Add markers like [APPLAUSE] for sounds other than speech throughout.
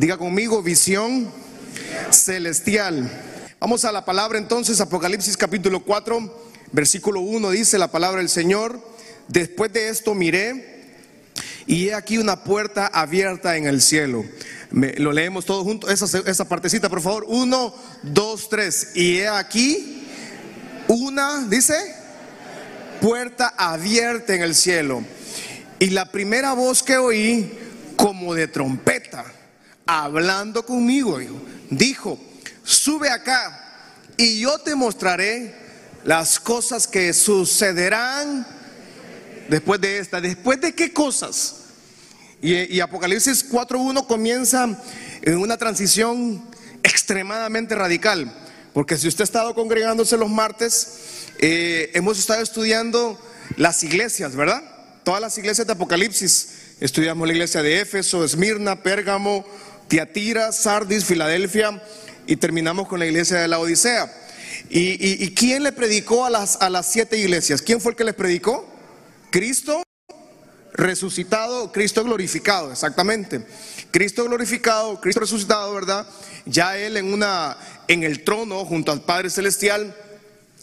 Diga conmigo, visión celestial. Vamos a la palabra entonces, Apocalipsis capítulo 4, versículo 1 dice la palabra del Señor. Después de esto miré y he aquí una puerta abierta en el cielo. lo leemos todos juntos, esa, esa partecita por favor. Uno, dos, tres. Y he aquí una, dice, puerta abierta en el cielo. Y la primera voz que oí, como de trompeta, hablando conmigo, dijo, sube acá y yo te mostraré las cosas que sucederán después de esta. ¿Después de qué cosas? Y, y Apocalipsis 4.1 comienza en una transición extremadamente radical. Porque si usted ha estado congregándose los martes, eh, hemos estado estudiando las iglesias, ¿verdad? Todas las iglesias de Apocalipsis. Estudiamos la iglesia de Éfeso, Esmirna, Pérgamo, Tiatira, Sardis, Filadelfia y terminamos con la iglesia de la Odisea. ¿Y, y quién le predicó a las, a las siete iglesias? ¿Quién fue el que les predicó? Cristo resucitado, Cristo glorificado, exactamente. Cristo glorificado, Cristo resucitado, ¿verdad? Ya él en una en el trono junto al Padre celestial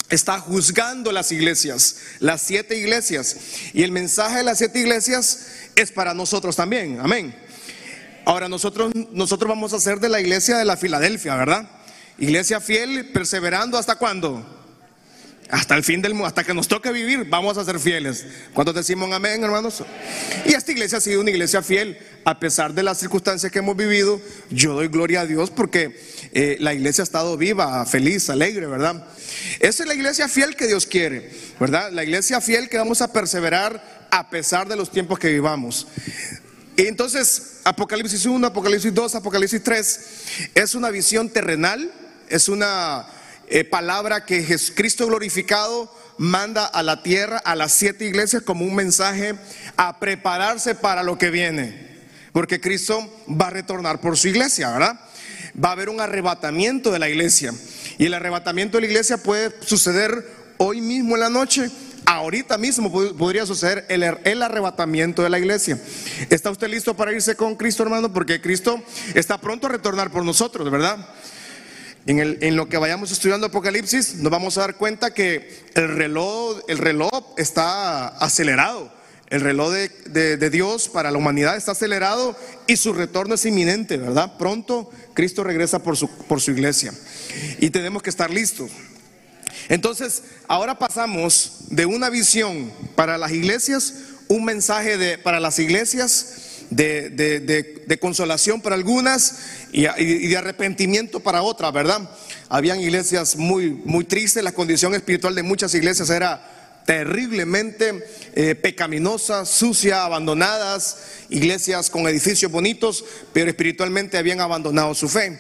está juzgando las iglesias, las siete iglesias. Y el mensaje de las siete iglesias es para nosotros también. Amén. Ahora nosotros nosotros vamos a ser de la iglesia de la Filadelfia, ¿verdad? Iglesia fiel, perseverando hasta cuándo? Hasta el fin del mundo, hasta que nos toque vivir, vamos a ser fieles. ¿Cuántos decimos amén, hermanos? Y esta iglesia ha sido una iglesia fiel, a pesar de las circunstancias que hemos vivido. Yo doy gloria a Dios porque eh, la iglesia ha estado viva, feliz, alegre, ¿verdad? Esa es la iglesia fiel que Dios quiere, ¿verdad? La iglesia fiel que vamos a perseverar a pesar de los tiempos que vivamos. Entonces, Apocalipsis 1, Apocalipsis 2, Apocalipsis 3, es una visión terrenal, es una eh, palabra que Jesucristo glorificado manda a la tierra, a las siete iglesias, como un mensaje a prepararse para lo que viene. Porque Cristo va a retornar por su iglesia, ¿verdad? Va a haber un arrebatamiento de la iglesia. Y el arrebatamiento de la iglesia puede suceder hoy mismo en la noche. Ahorita mismo podría suceder el, el, arrebatamiento de la iglesia. ¿Está usted listo para irse con Cristo, hermano? Porque Cristo está pronto a retornar por nosotros, ¿verdad? En, lo que vayamos estudiando Apocalipsis, nos vamos a dar cuenta que el reloj, el reloj está acelerado. El reloj de, Dios para la humanidad está acelerado y su retorno es inminente, ¿verdad? Pronto Cristo regresa por su, por su iglesia y tenemos que estar listos. Entonces, ahora pasamos de una visión para las iglesias, un mensaje de, para las iglesias de, consolación para algunas y, de arrepentimiento para otras, ¿verdad? Habían iglesias muy, muy tristes, la condición espiritual de muchas iglesias era terriblemente eh, pecaminosa, sucia, abandonadas, iglesias con edificios bonitos, pero espiritualmente habían abandonado su fe.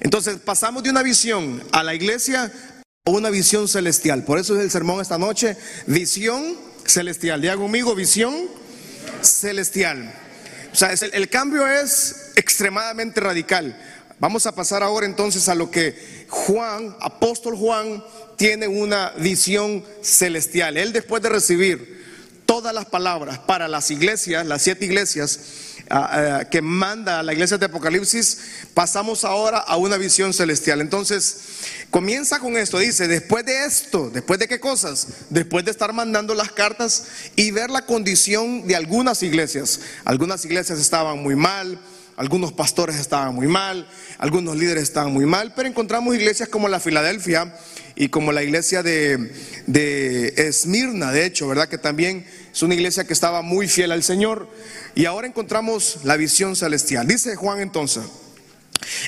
Entonces pasamos de una visión a la iglesia una visión celestial. Por eso es el sermón esta noche, visión celestial. Diga conmigo, visión celestial. O sea, el, cambio es extremadamente radical. Vamos a pasar ahora entonces a lo que Juan, apóstol Juan, tiene una visión celestial. Él después de recibir todas las palabras para las iglesias, las siete iglesias que manda la iglesia de Apocalipsis, pasamos ahora a una visión celestial. Entonces, comienza con esto, dice, después de esto, después de qué cosas, después de estar mandando las cartas y ver la condición de algunas iglesias. Algunas iglesias estaban muy mal, algunos pastores estaban muy mal, algunos líderes estaban muy mal, pero encontramos iglesias como la Filadelfia y como la iglesia de, de Esmirna, de hecho, ¿verdad? Que también es una iglesia que estaba muy fiel al Señor. Y ahora encontramos la visión celestial. Dice Juan entonces,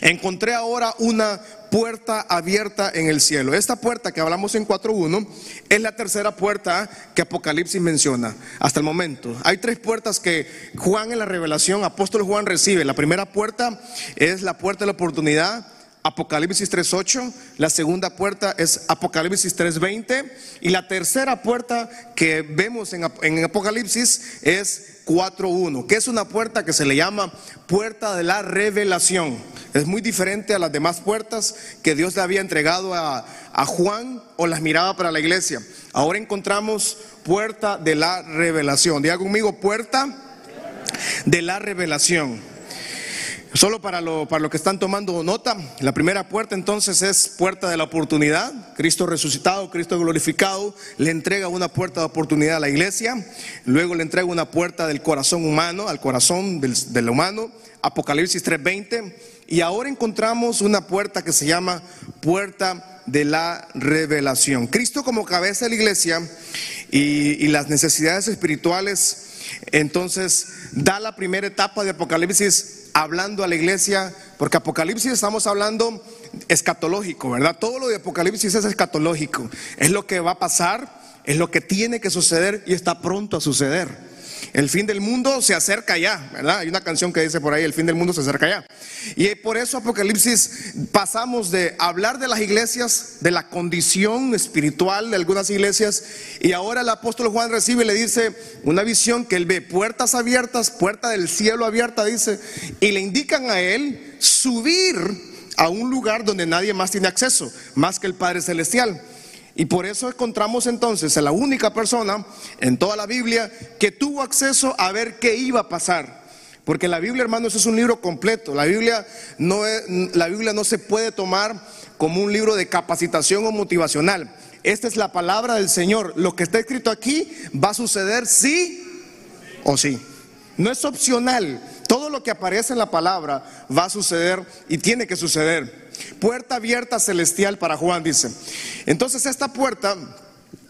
encontré ahora una puerta abierta en el cielo. Esta puerta que hablamos en 4.1 es la tercera puerta que Apocalipsis menciona hasta el momento. Hay tres puertas que Juan en la revelación, apóstol Juan recibe. La primera puerta es la puerta de la oportunidad. Apocalipsis 3.8, la segunda puerta es Apocalipsis 3.20 y la tercera puerta que vemos en, Apocalipsis es 4.1, que es una puerta que se le llama puerta de la revelación. Es muy diferente a las demás puertas que Dios le había entregado a, Juan o las miraba para la iglesia. Ahora encontramos puerta de la revelación. Diga conmigo, puerta de la revelación. Solo para lo, para lo que están tomando nota, la primera puerta entonces es puerta de la oportunidad. Cristo resucitado, Cristo glorificado, le entrega una puerta de oportunidad a la iglesia. Luego le entrega una puerta del corazón humano, al corazón del, del humano. Apocalipsis 3:20. Y ahora encontramos una puerta que se llama puerta de la revelación. Cristo como cabeza de la iglesia y, y las necesidades espirituales, entonces da la primera etapa de Apocalipsis hablando a la iglesia, porque Apocalipsis estamos hablando escatológico, ¿verdad? Todo lo de Apocalipsis es escatológico, es lo que va a pasar, es lo que tiene que suceder y está pronto a suceder. El fin del mundo se acerca ya, ¿verdad? Hay una canción que dice por ahí, el fin del mundo se acerca ya. Y por eso Apocalipsis pasamos de hablar de las iglesias, de la condición espiritual de algunas iglesias, y ahora el apóstol Juan recibe y le dice una visión que él ve puertas abiertas, puerta del cielo abierta, dice, y le indican a él subir a un lugar donde nadie más tiene acceso, más que el Padre Celestial. Y por eso encontramos entonces a la única persona en toda la Biblia que tuvo acceso a ver qué iba a pasar. Porque la Biblia, hermanos, es un libro completo. La Biblia no, es, la Biblia no se puede tomar como un libro de capacitación o motivacional. Esta es la palabra del Señor. Lo que está escrito aquí va a suceder sí o sí. No es opcional. Todo lo que aparece en la palabra va a suceder y tiene que suceder. Puerta abierta celestial para Juan, dice. Entonces esta puerta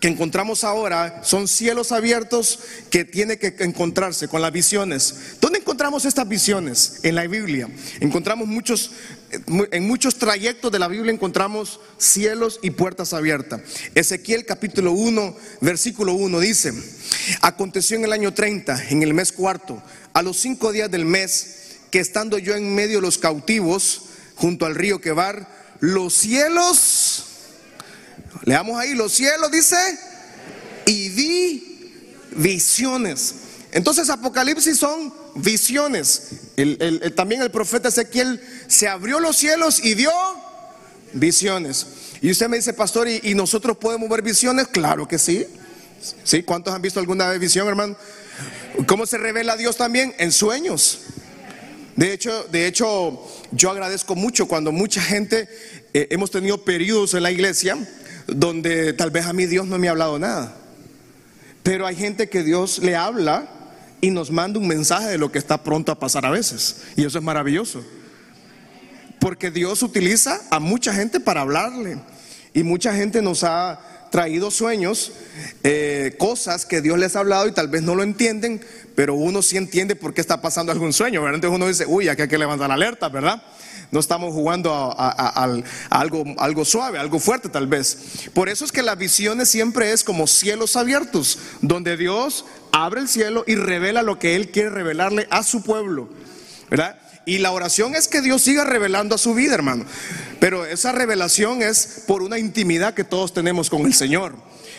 que encontramos ahora son cielos abiertos que tiene que encontrarse con las visiones. ¿Dónde encontramos estas visiones? En la Biblia. Encontramos muchos, en muchos trayectos de la Biblia encontramos cielos y puertas abiertas. Ezequiel capítulo 1, versículo 1 dice, aconteció en el año 30, en el mes cuarto, a los cinco días del mes, que estando yo en medio de los cautivos, junto al río Quebar, los cielos, leamos ahí, los cielos dice, y vi visiones. Entonces Apocalipsis son visiones. también el profeta Ezequiel se abrió los cielos y dio visiones. Y usted me dice, pastor, ¿y, nosotros podemos ver visiones? Claro que sí. ¿Sí? ¿Cuántos han visto alguna vez visión, hermano? ¿Cómo se revela Dios también? En sueños. De hecho, de hecho, yo agradezco mucho cuando mucha gente eh, hemos tenido periodos en la iglesia donde tal vez a mí Dios no me ha hablado nada. Pero hay gente que Dios le habla y nos manda un mensaje de lo que está pronto a pasar a veces. Y eso es maravilloso. Porque Dios utiliza a mucha gente para hablarle. Y mucha gente nos ha traído sueños, eh, cosas que Dios les ha hablado y tal vez no lo entienden, pero uno sí entiende por qué está pasando algún sueño, ¿verdad? Entonces uno dice, uy, aquí hay que levantar alerta, ¿verdad? No estamos jugando a, algo, algo suave, algo fuerte tal vez. Por eso es que las visiones siempre es como cielos abiertos, donde Dios abre el cielo y revela lo que Él quiere revelarle a su pueblo, ¿verdad? Y la oración es que Dios siga revelando a su vida, hermano. Pero esa revelación es por una intimidad que todos tenemos con el Señor.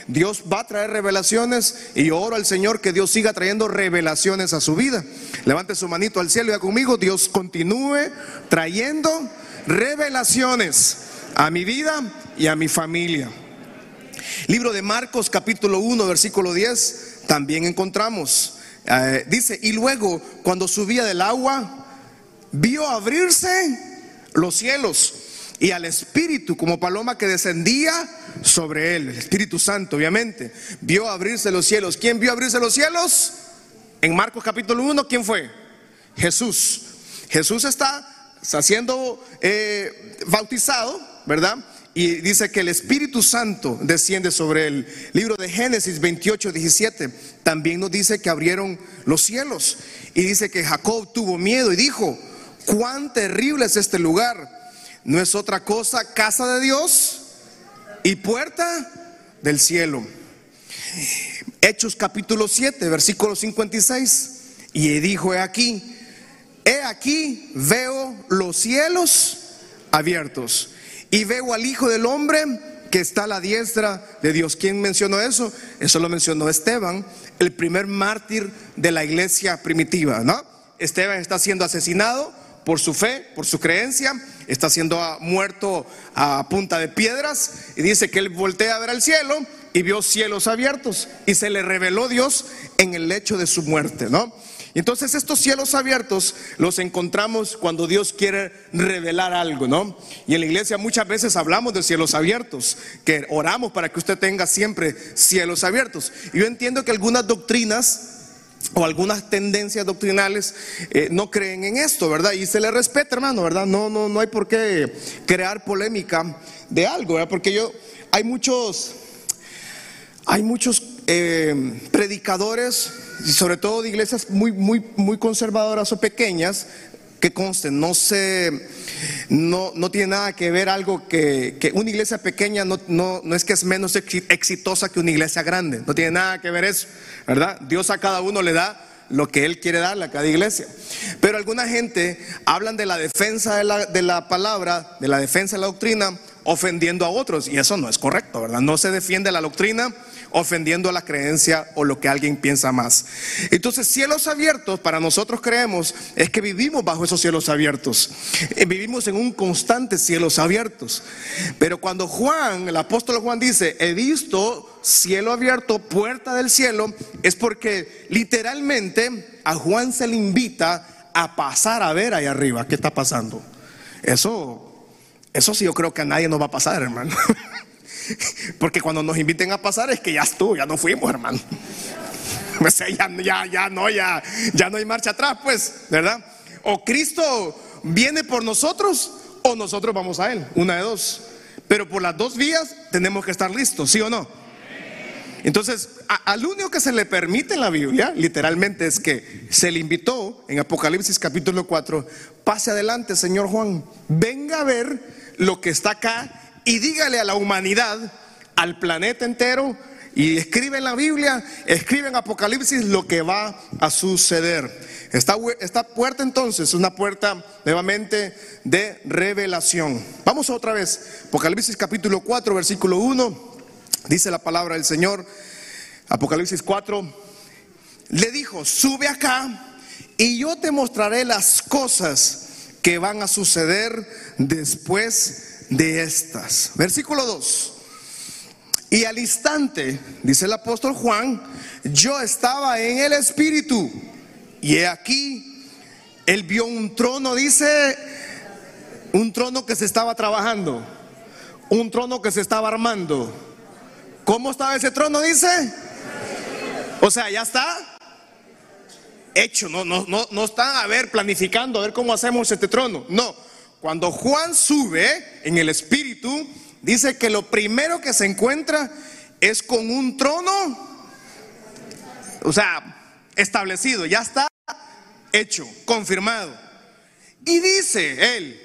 Dios va a traer revelaciones y oro al Señor que Dios siga trayendo revelaciones a su vida. Levante su manito al cielo y conmigo, Dios continúe trayendo revelaciones a mi vida y a mi familia. Libro de Marcos capítulo 1 versículo 10 también encontramos. Eh, dice, y luego cuando subía del agua, vio abrirse los cielos y al Espíritu como paloma que descendía sobre él, el Espíritu Santo obviamente, vio abrirse los cielos. ¿Quién vio abrirse los cielos? En Marcos capítulo 1, ¿quién fue? Jesús. Jesús está siendo eh, bautizado, ¿verdad? Y dice que el Espíritu Santo desciende sobre él. Libro de Génesis 28, 17 también nos dice que abrieron los cielos. Y dice que Jacob tuvo miedo y dijo, cuán terrible es este lugar. No es otra cosa casa de Dios y puerta del cielo. Hechos capítulo 7, versículo 56. Y dijo, he aquí, he aquí, veo los cielos abiertos y veo al Hijo del Hombre que está a la diestra de Dios. ¿Quién mencionó eso? Eso lo mencionó Esteban, el primer mártir de la iglesia primitiva, ¿no? Esteban está siendo asesinado por su fe, por su creencia, está siendo muerto a punta de piedras y dice que él voltea a ver al cielo y vio cielos abiertos y se le reveló Dios en el lecho de su muerte, ¿no? Entonces estos cielos abiertos los encontramos cuando Dios quiere revelar algo, ¿no? Y en la iglesia muchas veces hablamos de cielos abiertos, que oramos para que usted tenga siempre cielos abiertos. Y yo entiendo que algunas doctrinas o algunas tendencias doctrinales eh, no creen en esto, ¿verdad? Y se le respeta, hermano, ¿verdad? No, no, no hay por qué crear polémica de algo, ¿verdad? Porque yo, hay muchos, hay muchos eh, predicadores, sobre todo de iglesias muy, muy, muy conservadoras o pequeñas, que consten, no se, no, no tiene nada que ver algo que, que una iglesia pequeña no, no, no, es que es menos exitosa que una iglesia grande, no tiene nada que ver eso, ¿verdad? Dios a cada uno le da lo que Él quiere darle a cada iglesia. Pero alguna gente hablan de la defensa de la, de la palabra, de la defensa de la doctrina, ofendiendo a otros, y eso no es correcto, ¿verdad? No se defiende la doctrina ofendiendo a la creencia o lo que alguien piensa más. Entonces, cielos abiertos, para nosotros creemos, es que vivimos bajo esos cielos abiertos. Eh, vivimos en un constante cielos abiertos. Pero cuando Juan, el apóstol Juan dice, he visto cielo abierto, puerta del cielo, es porque literalmente a Juan se le invita a pasar a ver ahí arriba qué está pasando. Eso, eso sí yo creo que a nadie nos va a pasar, hermano. [LAUGHS] Porque cuando nos inviten a pasar es que ya estuvo, ya no fuimos, hermano. [LAUGHS] Ya, ya, ya no, ya, ya no hay marcha atrás, pues, ¿verdad? O Cristo viene por nosotros o nosotros vamos a Él, una de dos. Pero por las dos vías tenemos que estar listos, ¿sí o no? Entonces, al único que se le permite en la Biblia, literalmente, es que se le invitó en Apocalipsis capítulo 4, pase adelante, Señor Juan, venga a ver lo que está acá y dígale a la humanidad, al planeta entero, y escribe en la Biblia, escribe en Apocalipsis lo que va a suceder. Esta, esta puerta entonces es una puerta nuevamente de revelación. Vamos otra vez, Apocalipsis capítulo 4, versículo 1, dice la palabra del Señor, Apocalipsis 4, le dijo, sube acá y yo te mostraré las cosas que van a suceder después de estas. Versículo 2. Y al instante, dice el apóstol Juan, yo estaba en el Espíritu. Y he aquí, él vio un trono, dice, un trono que se estaba trabajando, un trono que se estaba armando. ¿Cómo estaba ese trono? Dice. O sea, ya está hecho, no, no, no, no están a ver planificando, a ver cómo hacemos este trono. No, cuando Juan sube en el Espíritu, dice que lo primero que se encuentra es con un trono, o sea, establecido, ya está hecho, confirmado. Y dice él,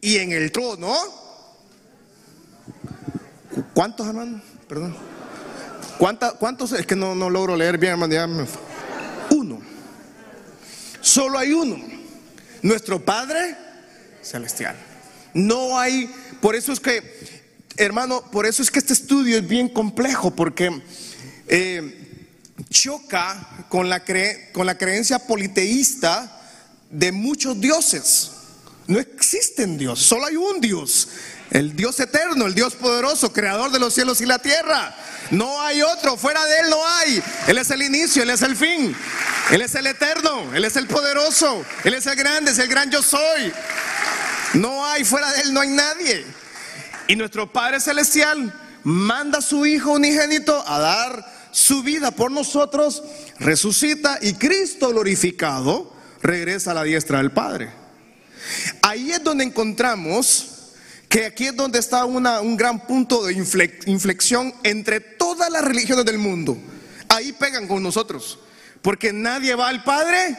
y en el trono, ¿cuántos hermanos? Perdón. ¿Cuántos? Es que no, no logro leer bien, hermano. Uno. Solo hay uno. Nuestro Padre celestial. No hay, por eso es que, hermano, por eso es que este estudio es bien complejo, porque eh, choca con la, con la creencia politeísta de muchos dioses. No existen Dios, solo hay un Dios, el Dios eterno, el Dios poderoso, creador de los cielos y la tierra. No hay otro, fuera de Él no hay. Él es el inicio, Él es el fin. Él es el eterno, Él es el poderoso, Él es el grande, es el gran yo soy. No hay, fuera de Él no hay nadie. Y nuestro Padre Celestial manda a su Hijo unigénito a dar su vida por nosotros, resucita y Cristo glorificado regresa a la diestra del Padre. Ahí es donde encontramos que aquí es donde está un gran punto de inflexión entre todas las religiones del mundo. Ahí pegan con nosotros. Porque nadie va al Padre.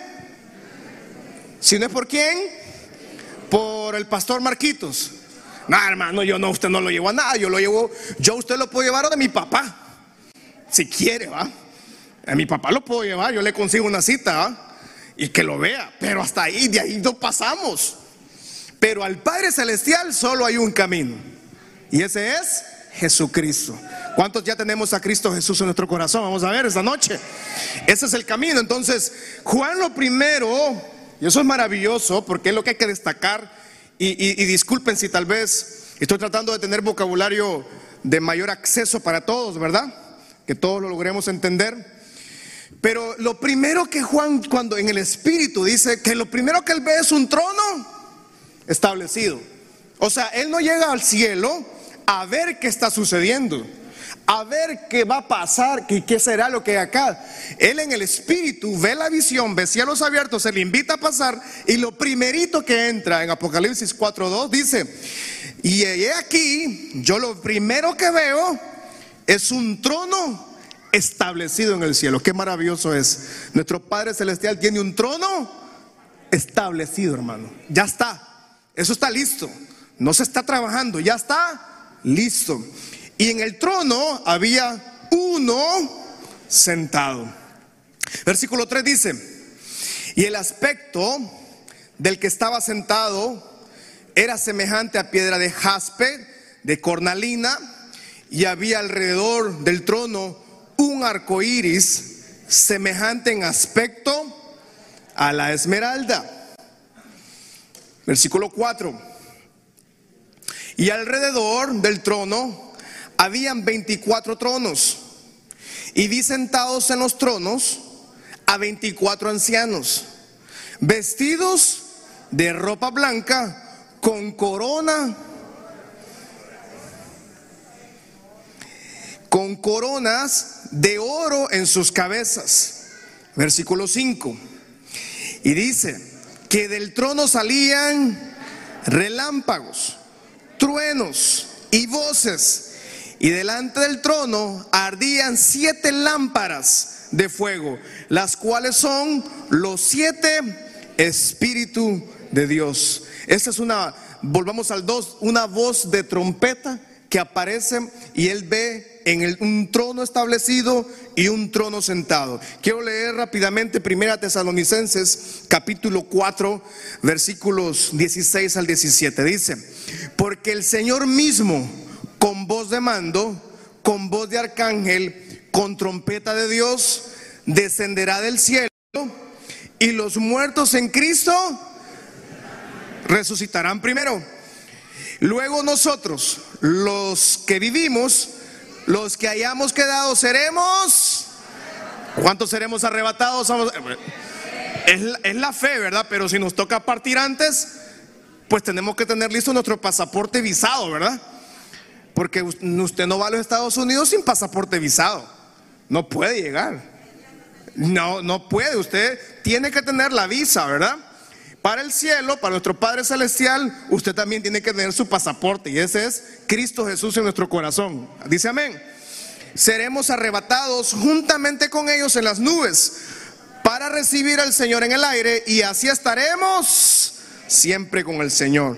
Si no es por quién, por el pastor Marquitos. No, hermano, yo no, usted no lo llevo a nada, yo lo llevo, yo usted lo puedo llevar a mi papá. Si quiere, va. A mi papá lo puedo llevar, yo le consigo una cita, Y que lo vea, pero hasta ahí, de ahí no pasamos. Pero al Padre Celestial solo hay un camino. Y ese es Jesucristo. ¿Cuántos ya tenemos a Cristo Jesús en nuestro corazón? Vamos a ver esta noche. Ese es el camino. Entonces, Juan lo primero, y eso es maravilloso porque es lo que hay que destacar. Y, disculpen si tal vez estoy tratando de tener vocabulario de mayor acceso para todos, ¿verdad? Que todos lo logremos entender. Pero lo primero que Juan, cuando en el Espíritu dice que lo primero que él ve es un trono establecido. O sea, él no llega al cielo a ver qué está sucediendo, a ver qué va a pasar, qué, qué será lo que hay acá. Él en el Espíritu ve la visión, ve cielos abiertos, se le invita a pasar y lo primerito que entra en Apocalipsis 4.2 dice, y he aquí, yo lo primero que veo es un trono establecido en el cielo. Qué maravilloso es. Nuestro Padre Celestial tiene un trono establecido, hermano. Ya está. Eso está listo. No se está trabajando, ya está listo. Y en el trono había uno sentado. Versículo 3 dice, y el aspecto del que estaba sentado era semejante a piedra de jaspe, de cornalina, y había alrededor del trono un arco iris semejante en aspecto a la esmeralda. Versículo 4. Y alrededor del trono habían 24 tronos. Y vi sentados en los tronos a 24 ancianos, vestidos de ropa blanca, con corona con coronas de oro en sus cabezas. Versículo 5. Y dice que del trono salían relámpagos, truenos y voces. Y delante del trono ardían siete lámparas de fuego, las cuales son los siete espíritus de Dios. Esta es una, volvamos al 2, una voz de trompeta que aparece y él ve en el, un trono establecido y un trono sentado. Quiero leer rápidamente Primera Tesalonicenses capítulo 4 versículos 16 al 17. Dice, porque el Señor mismo con voz de mando, con voz de arcángel, con trompeta de Dios, descenderá del cielo y los muertos en Cristo resucitarán primero. Luego nosotros, los que vivimos, los que hayamos quedado, seremos. ¿Cuántos seremos arrebatados? Es, es la fe, ¿verdad? Pero si nos toca partir antes, pues tenemos que tener listo nuestro pasaporte visado, ¿verdad? Porque usted no va a los Estados Unidos sin pasaporte visado. No puede llegar. No, no puede. Usted tiene que tener la visa, ¿verdad? Para el cielo, para nuestro Padre Celestial, usted también tiene que tener su pasaporte y ese es Cristo Jesús en nuestro corazón. Dice amén. Seremos arrebatados juntamente con ellos en las nubes para recibir al Señor en el aire y así estaremos siempre con el Señor.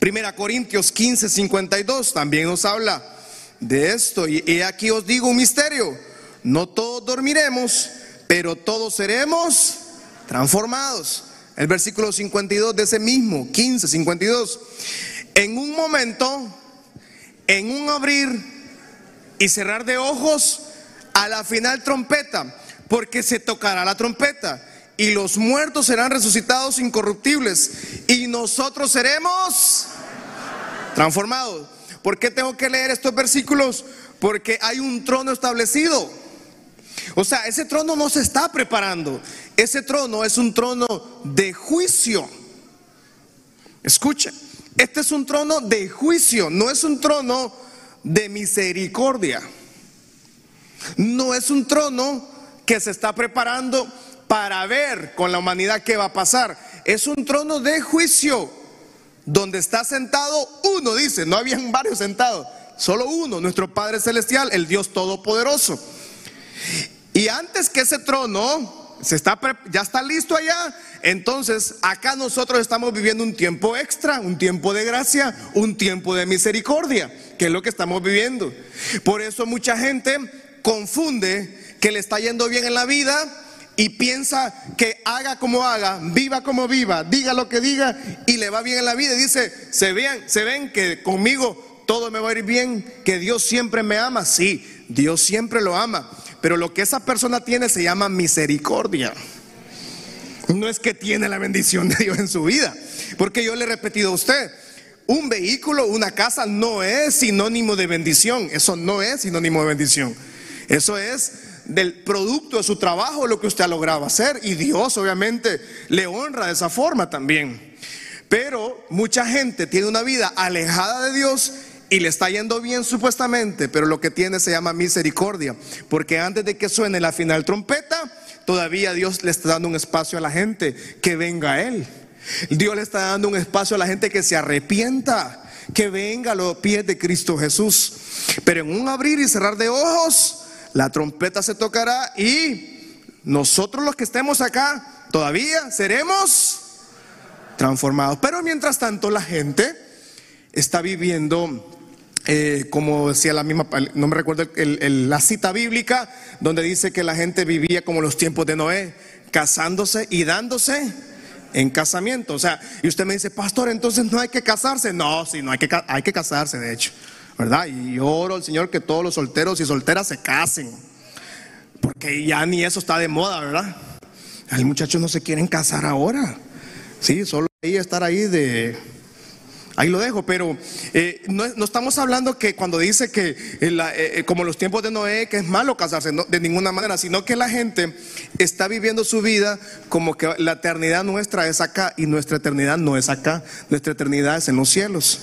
Primera Corintios 15, 52 también nos habla de esto y aquí os digo un misterio. No todos dormiremos, pero todos seremos transformados el versículo 52 de ese mismo, 15, 52. En un momento, en un abrir y cerrar de ojos, a la final trompeta, porque se tocará la trompeta y los muertos serán resucitados incorruptibles y nosotros seremos transformados. ¿Por qué tengo que leer estos versículos? Porque hay un trono establecido. O sea, ese trono no se está preparando. Ese trono es un trono de juicio. Escuchen, este es un trono de juicio, no es un trono de misericordia. No es un trono que se está preparando para ver con la humanidad qué va a pasar. Es un trono de juicio donde está sentado uno, dice, no habían [LAUGHS] varios sentados, solo uno, nuestro Padre Celestial, el Dios Todopoderoso. Y antes que ese trono se está, ya está listo allá, entonces acá nosotros estamos viviendo un tiempo extra, un tiempo de gracia, un tiempo de misericordia, que es lo que estamos viviendo. Por eso mucha gente confunde que le está yendo bien en la vida y piensa que haga como haga, viva como viva, diga lo que diga y le va bien en la vida. Y dice, se ven, se ven que conmigo todo me va a ir bien, que Dios siempre me ama. Sí, Dios siempre lo ama. Pero lo que esa persona tiene se llama misericordia. No es que tiene la bendición de Dios en su vida. Porque yo le he repetido a usted, un vehículo, una casa no es sinónimo de bendición. Eso no es sinónimo de bendición. Eso es del producto de su trabajo lo que usted ha logrado hacer. Y Dios obviamente le honra de esa forma también. Pero mucha gente tiene una vida alejada de Dios y le está yendo bien supuestamente, pero lo que tiene se llama misericordia, porque antes de que suene la final trompeta, todavía Dios le está dando un espacio a la gente que venga a Él. Dios le está dando un espacio a la gente que se arrepienta, que venga a los pies de Cristo Jesús. Pero en un abrir y cerrar de ojos, la trompeta se tocará y nosotros los que estemos acá todavía seremos transformados. Pero mientras tanto la gente está viviendo eh, como decía la misma, no me recuerdo la cita bíblica, donde dice que la gente vivía como los tiempos de Noé, casándose y dándose en casamiento. O sea, y usted me dice, pastor, entonces no hay que casarse. No, sí, no hay que, hay que casarse, de hecho, ¿verdad? Y oro al Señor que todos los solteros y solteras se casen, porque ya ni eso está de moda, ¿verdad? Hay muchachos no se quieren casar ahora, sí, solo ahí estar ahí de Ahí lo dejo, pero eh, no, estamos hablando que cuando dice que eh, eh, como los tiempos de Noé, que es malo casarse, de ninguna manera, sino que la gente está viviendo su vida como que la eternidad nuestra es acá y nuestra eternidad no es acá, nuestra eternidad es en los cielos.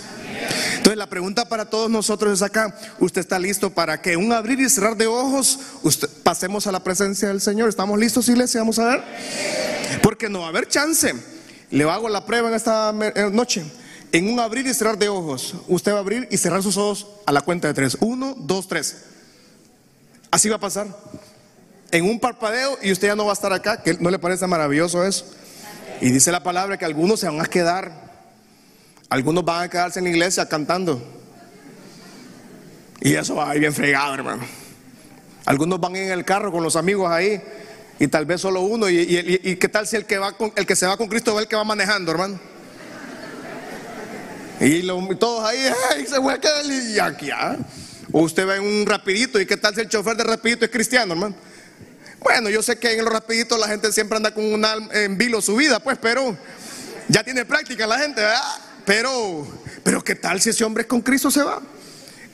Entonces la pregunta para todos nosotros es acá, ¿usted está listo para que un abrir y cerrar de ojos usted, pasemos a la presencia del Señor? ¿Estamos listos, iglesia? Vamos a ver. Porque no va a haber chance. Le hago la prueba en esta noche. En un abrir y cerrar de ojos, usted va a abrir y cerrar sus ojos a la cuenta de tres. Uno, dos, tres. Así va a pasar. En un parpadeo y usted ya no va a estar acá, que no le parece maravilloso eso. Y dice la palabra que algunos se van a quedar, algunos van a quedarse en la iglesia cantando. Y eso va a ir bien fregado, hermano. Algunos van en el carro con los amigos ahí y tal vez solo uno. Y, qué tal si el que va con, el que se va con Cristo es el que va manejando, hermano. Y todos ahí, se fue aquel y aquí, ¿ah? Usted va en un rapidito, ¿y qué tal si el chofer de rapidito es cristiano, hermano? Bueno, yo sé que en los rapiditos la gente siempre anda con un en vilo su vida, pues, pero ya tiene práctica la gente, ¿verdad? Pero, pero ¿qué tal si ese hombre con Cristo se va?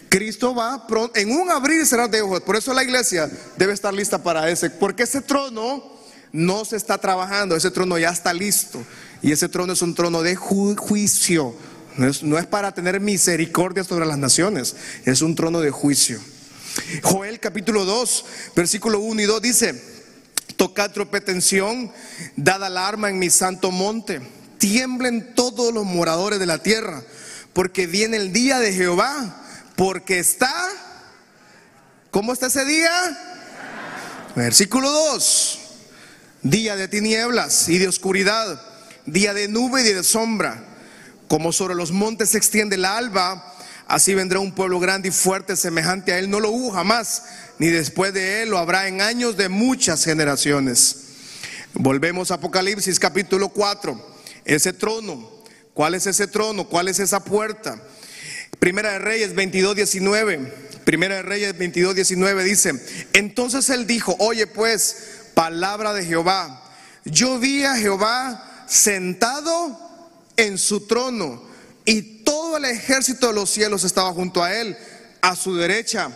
Cristo va pronto, en un abrir y cerrar de ojos. Por eso la iglesia debe estar lista para ese, porque ese trono no se está trabajando, ese trono ya está listo. Y ese trono es un trono de juicio no es, para tener misericordia sobre las naciones, es un trono de juicio. Joel capítulo 2, versículo 1 y 2 dice, tocad tropetención, dad alarma en mi santo monte, tiemblen todos los moradores de la tierra, porque viene el día de Jehová, porque está, ¿cómo está ese día? Versículo 2, día de tinieblas y de oscuridad, día de nube y de sombra como sobre los montes se extiende el alba, así vendrá un pueblo grande y fuerte semejante a él. No lo hubo jamás, ni después de él lo habrá en años de muchas generaciones. Volvemos a Apocalipsis capítulo 4. Ese trono, ¿cuál es ese trono? ¿Cuál es esa puerta? Primera de Reyes 22, 19. Primera de Reyes 22, 19 dice, entonces él dijo, oye pues, palabra de Jehová, yo vi a Jehová sentado en su trono y todo el ejército de los cielos estaba junto a él, a su derecha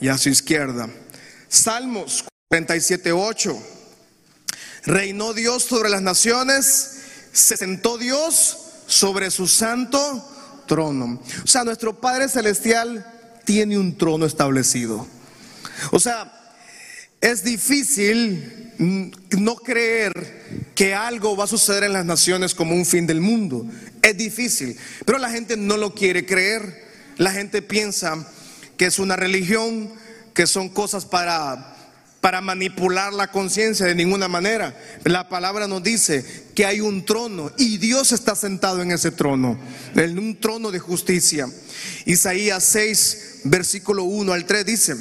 y a su izquierda. Salmos 47, 8. Reinó Dios sobre las naciones, se sentó Dios sobre su santo trono. O sea, nuestro Padre Celestial tiene un trono establecido. O sea, es difícil no creer que algo va a suceder en las naciones como un fin del mundo. Es difícil, pero la gente no lo quiere creer. La gente piensa que es una religión, que son cosas para, para manipular la conciencia de ninguna manera. La palabra nos dice que hay un trono y Dios está sentado en ese trono, en un trono de justicia. Isaías 6, versículo 1 al 3 dice,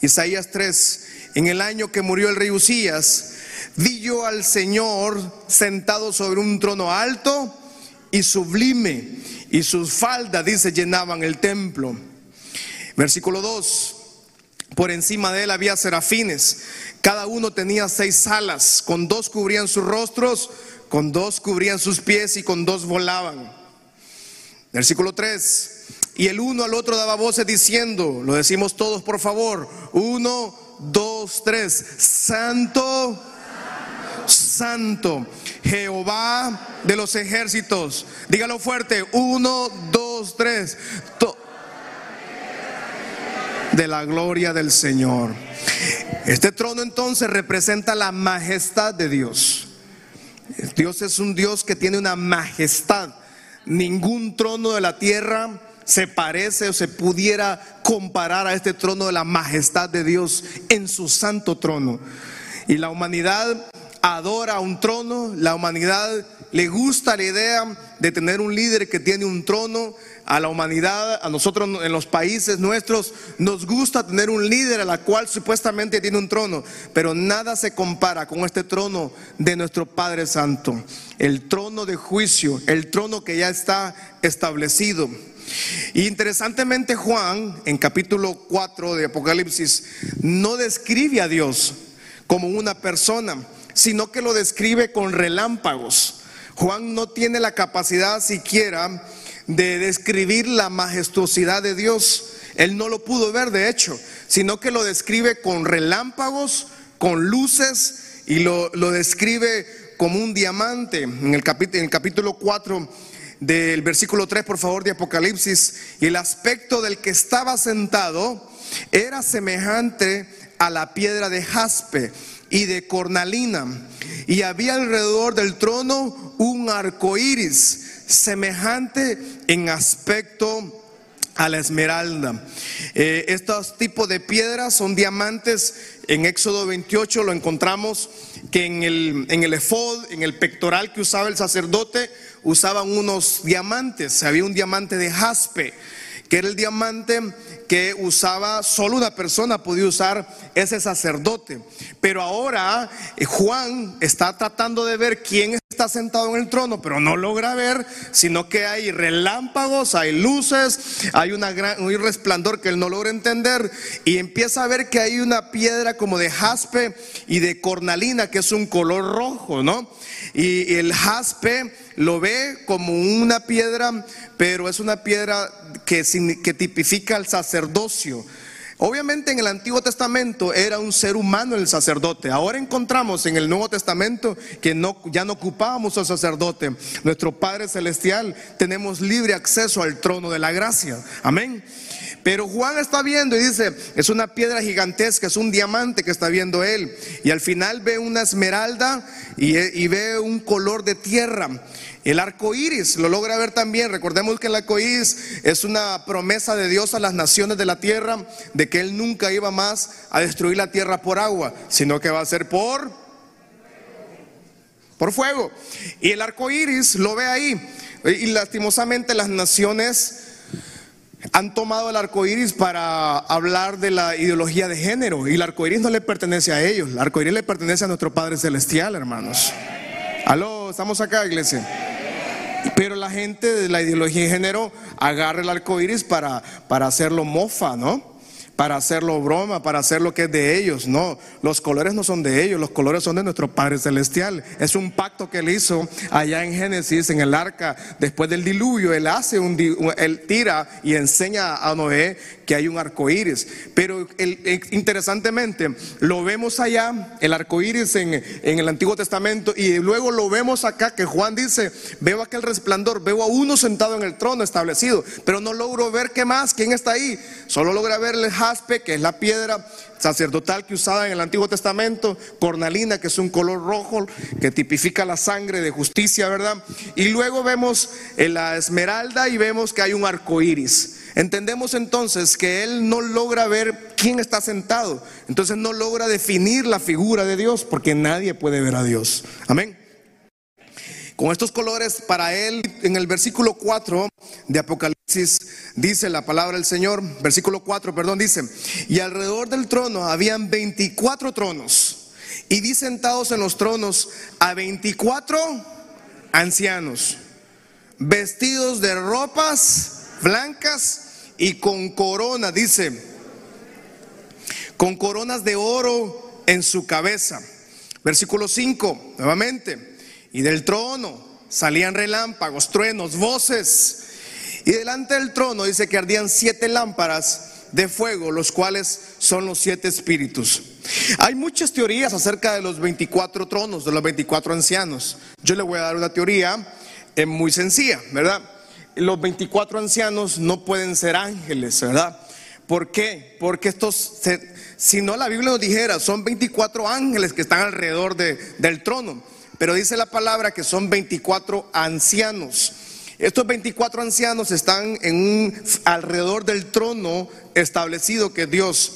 Isaías 3, en el año que murió el rey Usías, vi yo al Señor sentado sobre un trono alto y sublime, y sus faldas, dice, llenaban el templo. Versículo 2. Por encima de él había serafines, cada uno tenía seis alas, con dos cubrían sus rostros, con dos cubrían sus pies y con dos volaban. Versículo 3. Y el uno al otro daba voces diciendo, lo decimos todos por favor, uno, dos dos, tres. Santo, santo, Jehová de los ejércitos. Dígalo fuerte. Uno, dos, tres. de la gloria del Señor. Este trono entonces representa la majestad de Dios. Dios es un Dios que tiene una majestad. Ningún trono de la tierra se parece o se pudiera comparar a este trono de la majestad de Dios en su santo trono. Y la humanidad adora un trono, la humanidad le gusta la idea de tener un líder que tiene un trono. A la humanidad, a nosotros en los países nuestros, nos gusta tener un líder a la cual supuestamente tiene un trono, pero nada se compara con este trono de nuestro Padre Santo, el trono de juicio, el trono que ya está establecido. Y interesantemente Juan, en capítulo 4 de Apocalipsis, no describe a Dios como una persona, sino que lo describe con relámpagos. Juan no tiene la capacidad siquiera de describir la majestuosidad de Dios. Él no lo pudo ver, de hecho, sino que lo describe con relámpagos, con luces y lo, describe como un diamante. En el, capítulo, en el capítulo 4 del versículo 3, por favor, de Apocalipsis, y el aspecto del que estaba sentado era semejante a la piedra de jaspe y de cornalina, y había alrededor del trono un arco iris semejante en aspecto a la esmeralda. Eh, estos tipos de piedras son diamantes. En Éxodo 28 lo encontramos que en el, en el efod, en el pectoral que usaba el sacerdote, usaban unos diamantes. Había un diamante de jaspe, que era el diamante que usaba solo una persona, podía usar ese sacerdote. Pero ahora eh, Juan está tratando de ver quién está sentado en el trono, pero no logra ver, sino que hay relámpagos, hay luces, hay una gran, un resplandor que él no logra entender y empieza a ver que hay una piedra como de jaspe y de cornalina, que es un color rojo, ¿no? Y el jaspe lo ve como una piedra, pero es una piedra que, que tipifica el sacerdocio. Obviamente en el Antiguo Testamento era un ser humano el sacerdote. Ahora encontramos en el Nuevo Testamento que no, ya no ocupábamos al sacerdote. Nuestro Padre Celestial tenemos libre acceso al trono de la gracia. Amén. Pero Juan está viendo y dice, es una piedra gigantesca, es un diamante que está viendo él. Y al final ve una esmeralda y, y ve un color de tierra. El arco iris lo logra ver también. Recordemos que el arco iris es una promesa de Dios a las naciones de la tierra de que Él nunca iba más a destruir la tierra por agua, sino que va a ser por, por fuego. Y el arco iris lo ve ahí. Y lastimosamente las naciones han tomado el arco iris para hablar de la ideología de género. Y el arco iris no le pertenece a ellos. El arco iris le pertenece a nuestro Padre Celestial, hermanos. Aló, estamos acá, iglesia. Pero la gente de la ideología de género agarra el arco iris para, para hacerlo mofa, ¿no? Para hacerlo broma, para hacer lo que es de ellos. No, los colores no son de ellos, los colores son de nuestro Padre Celestial. Es un pacto que él hizo allá en Génesis, en el arca, después del diluvio. Él hace un, él tira y enseña a Noé que hay un arco iris. Pero interesantemente, lo vemos allá, el arco iris en, en el Antiguo Testamento, y luego lo vemos acá que Juan dice: Veo aquel resplandor, veo a uno sentado en el trono establecido, pero no logro ver qué más, quién está ahí. Solo logra ver el que es la piedra sacerdotal que usaba en el Antiguo Testamento, cornalina, que es un color rojo que tipifica la sangre de justicia, ¿verdad? Y luego vemos la esmeralda y vemos que hay un arco iris. Entendemos entonces que él no logra ver quién está sentado, entonces no logra definir la figura de Dios porque nadie puede ver a Dios. Amén. Con estos colores, para él, en el versículo 4 de Apocalipsis, dice la palabra del Señor, versículo 4, perdón, dice, y alrededor del trono habían 24 tronos, y vi sentados en los tronos a 24 ancianos, vestidos de ropas blancas y con corona, dice, con coronas de oro en su cabeza. Versículo 5, nuevamente y del trono salían relámpagos, truenos, voces. Y delante del trono dice que ardían siete lámparas de fuego, los cuales son los siete espíritus. Hay muchas teorías acerca de los 24 tronos, de los 24 ancianos. Yo le voy a dar una teoría eh, muy sencilla, ¿verdad? Los 24 ancianos no pueden ser ángeles, ¿verdad? ¿Por qué? Porque estos, si no la Biblia nos dijera, son 24 ángeles que están alrededor del trono, pero dice la palabra que son 24 ancianos. Estos 24 ancianos están en un, alrededor del trono establecido que Dios.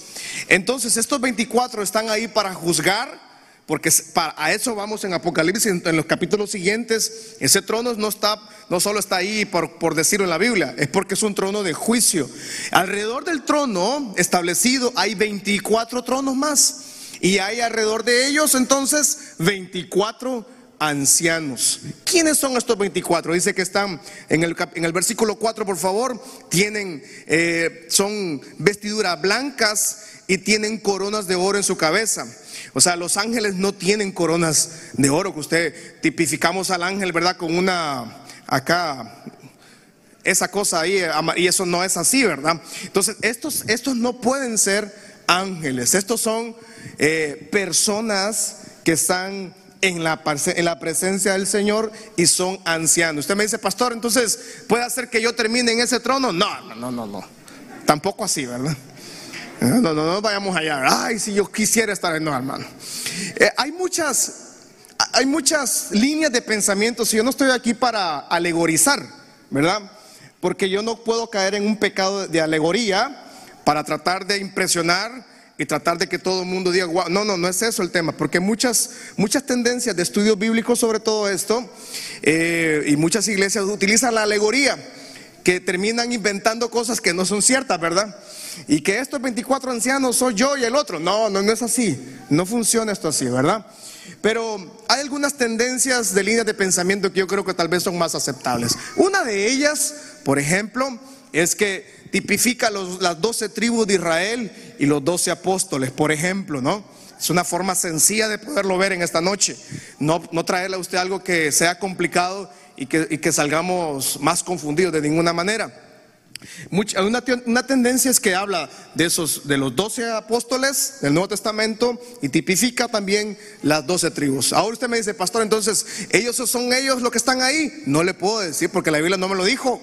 Entonces estos 24 están ahí para juzgar, porque a eso vamos en Apocalipsis, en, los capítulos siguientes. Ese trono no, está, no solo está ahí por, por decirlo en la Biblia, es porque es un trono de juicio. Alrededor del trono establecido hay 24 tronos más. Y hay alrededor de ellos entonces 24 ancianos. ¿Quiénes son estos 24? Dice que están en el, en el versículo 4, por favor, tienen, eh, son vestiduras blancas y tienen coronas de oro en su cabeza. O sea, los ángeles no tienen coronas de oro, que usted tipificamos al ángel, ¿verdad? Con una, acá, esa cosa ahí, y eso no es así, ¿verdad? Entonces, estos, estos no pueden ser ángeles, estos son eh, personas que están en la, en la presencia del Señor y son ancianos. Usted me dice, pastor, entonces, ¿puede hacer que yo termine en ese trono? No, no, no, no. Tampoco así, ¿verdad? No, no, no, vayamos allá. Ay, si yo quisiera estar en no, hermano. Eh, hay muchas, hay muchas líneas de pensamiento. Si yo no estoy aquí para alegorizar, ¿verdad? Porque yo no puedo caer en un pecado de alegoría para tratar de impresionar y tratar de que todo el mundo diga, no, no, no es eso el tema, porque muchas, muchas tendencias de estudios bíblicos sobre todo esto eh, y muchas iglesias utilizan la alegoría, que terminan inventando cosas que no son ciertas, ¿verdad? Y que estos 24 ancianos soy yo y el otro. No, no, no es así, no funciona esto así, ¿verdad? Pero hay algunas tendencias de líneas de pensamiento que yo creo que tal vez son más aceptables. Una de ellas, por ejemplo, es que tipifica las doce tribus de Israel y los doce apóstoles, por ejemplo, ¿no? Es una forma sencilla de poderlo ver en esta noche. No, no traerle a usted algo que sea complicado y que, que salgamos más confundidos de ninguna manera. Mucha, una, una, tendencia es que habla de esos, de los doce apóstoles del Nuevo Testamento y tipifica también las doce tribus. Ahora usted me dice, pastor, entonces, ¿ellos son ellos los que están ahí? No le puedo decir porque la Biblia no me lo dijo.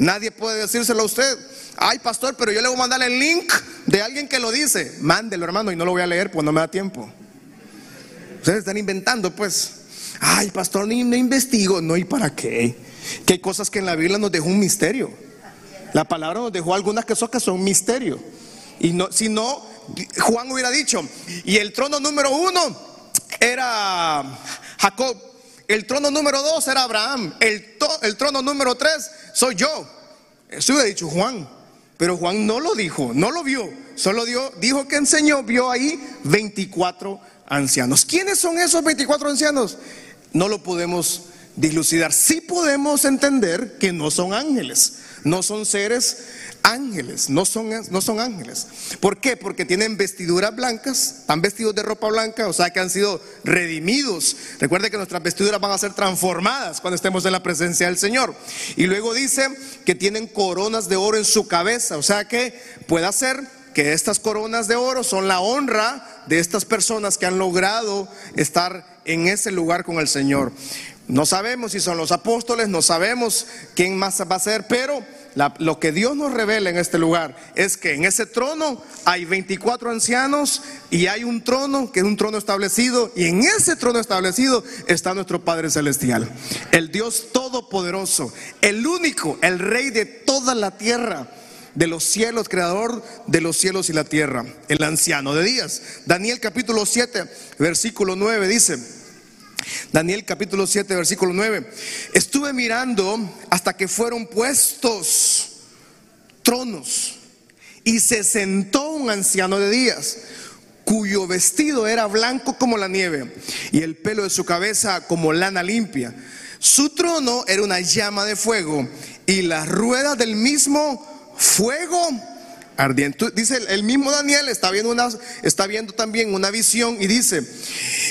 Nadie puede decírselo a usted. Ay, pastor, pero yo le voy a mandar el link de alguien que lo dice. Mándelo, hermano, y no lo voy a leer pues no me da tiempo. Ustedes están inventando, pues. Ay, pastor, ni no investigo. No, ¿y para qué? Que hay cosas que en la Biblia nos dejó un misterio. La palabra nos dejó algunas que son, que son misterio. Y no, si no, Juan hubiera dicho, y el trono número uno era Jacob. El trono número dos era Abraham. El, el trono número tres soy yo. Eso hubiera dicho Juan. Pero Juan no lo dijo, no lo vio. Solo dijo que enseñó, vio ahí 24 ancianos. ¿Quiénes son esos 24 ancianos? No lo podemos dilucidar. Sí podemos entender que no son ángeles, no son seres ángeles, no son, no son ángeles. ¿Por qué? Porque tienen vestiduras blancas, están vestidos de ropa blanca, o sea que han sido redimidos. Recuerde que nuestras vestiduras van a ser transformadas cuando estemos en la presencia del Señor. Y luego dice que tienen coronas de oro en su cabeza, o sea que puede ser que estas coronas de oro son la honra de estas personas que han logrado estar en ese lugar con el Señor. No sabemos si son los apóstoles, no sabemos quién más va a ser, pero lo que Dios nos revela en este lugar es que en ese trono hay 24 ancianos y hay un trono que es un trono establecido y en ese trono establecido está nuestro Padre Celestial, el Dios Todopoderoso, el único, el Rey de toda la tierra de los cielos, creador de los cielos y la tierra, el anciano de días. Daniel capítulo 7, versículo 9 dice, Daniel capítulo 7, versículo 9. Estuve mirando hasta que fueron puestos tronos y se sentó un anciano de días cuyo vestido era blanco como la nieve y el pelo de su cabeza como lana limpia. Su trono era una llama de fuego y las ruedas del mismo fuego ardiente. Dice el mismo Daniel está viendo una está viendo también una visión y dice,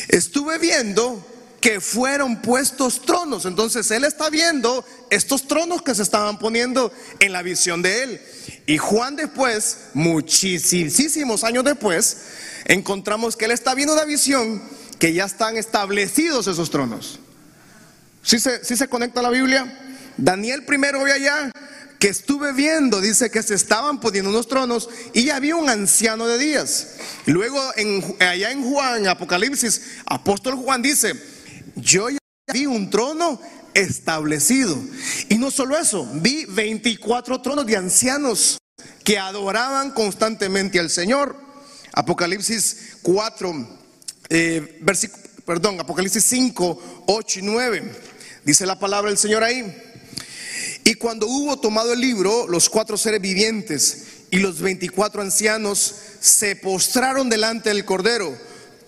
"Estuve viendo que fueron puestos tronos. Entonces él está viendo estos tronos que se estaban poniendo en la visión de él. Y Juan después, muchísimos años después, encontramos que él está viendo una visión que ya están establecidos esos tronos. ¿Sí se, se conecta la Biblia? Daniel primero ve allá que estuve viendo, dice que se estaban poniendo unos tronos y había un anciano de días. Luego en, allá en Juan, Apocalipsis, apóstol Juan dice, yo ya vi un trono establecido. Y no solo eso, vi 24 tronos de ancianos que adoraban constantemente al Señor. Apocalipsis 4, eh, perdón, Apocalipsis 5, 8 y 9. Dice la palabra del Señor ahí. Y cuando hubo tomado el libro, los cuatro seres vivientes y los veinticuatro ancianos se postraron delante del Cordero.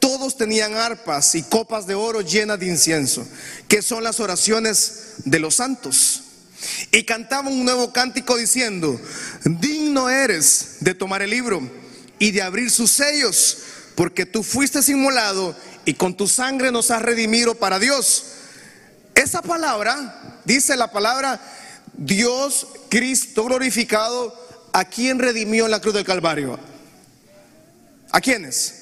Todos tenían arpas y copas de oro llenas de incienso, que son las oraciones de los santos. Y cantaban un nuevo cántico diciendo, digno eres de tomar el libro y de abrir sus sellos, porque tú fuiste inmolado y con tu sangre nos has redimido para Dios. Esa palabra, dice la palabra, Dios, Cristo glorificado, ¿a quién redimió en la cruz del Calvario? ¿A quiénes?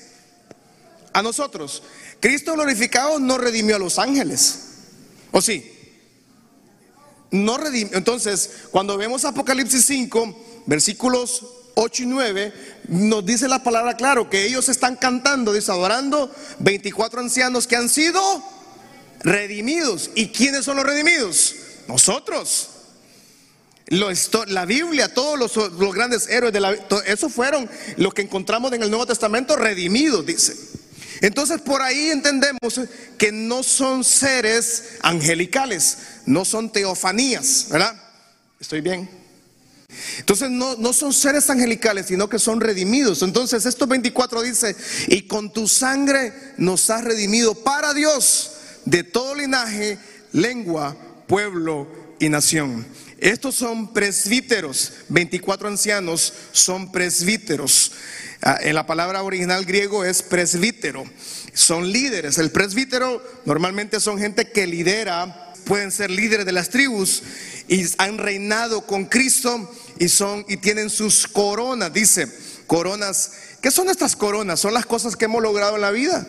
A nosotros. Cristo glorificado no redimió a los ángeles. ¿O sí? No redimió. Entonces, cuando vemos Apocalipsis 5, versículos 8 y 9, nos dice la palabra claro que ellos están cantando, dice, adorando 24 ancianos que han sido redimidos. ¿Y quiénes son los redimidos? Nosotros la Biblia, todos los, grandes héroes de la eso fueron los que encontramos en el Nuevo Testamento redimidos, dice. Entonces por ahí entendemos que no son seres angelicales, no son teofanías, ¿verdad? ¿Estoy bien? Entonces no, no son seres angelicales, sino que son redimidos. Entonces estos 24 dice, y con tu sangre nos has redimido para Dios de todo linaje, lengua, pueblo y nación. Estos son presbíteros, 24 ancianos son presbíteros. Ah, en la palabra original griego es presbítero. Son líderes. El presbítero normalmente son gente que lidera, pueden ser líderes de las tribus y han reinado con Cristo y son y tienen sus coronas, dice, coronas. ¿Qué son estas coronas? Son las cosas que hemos logrado en la vida.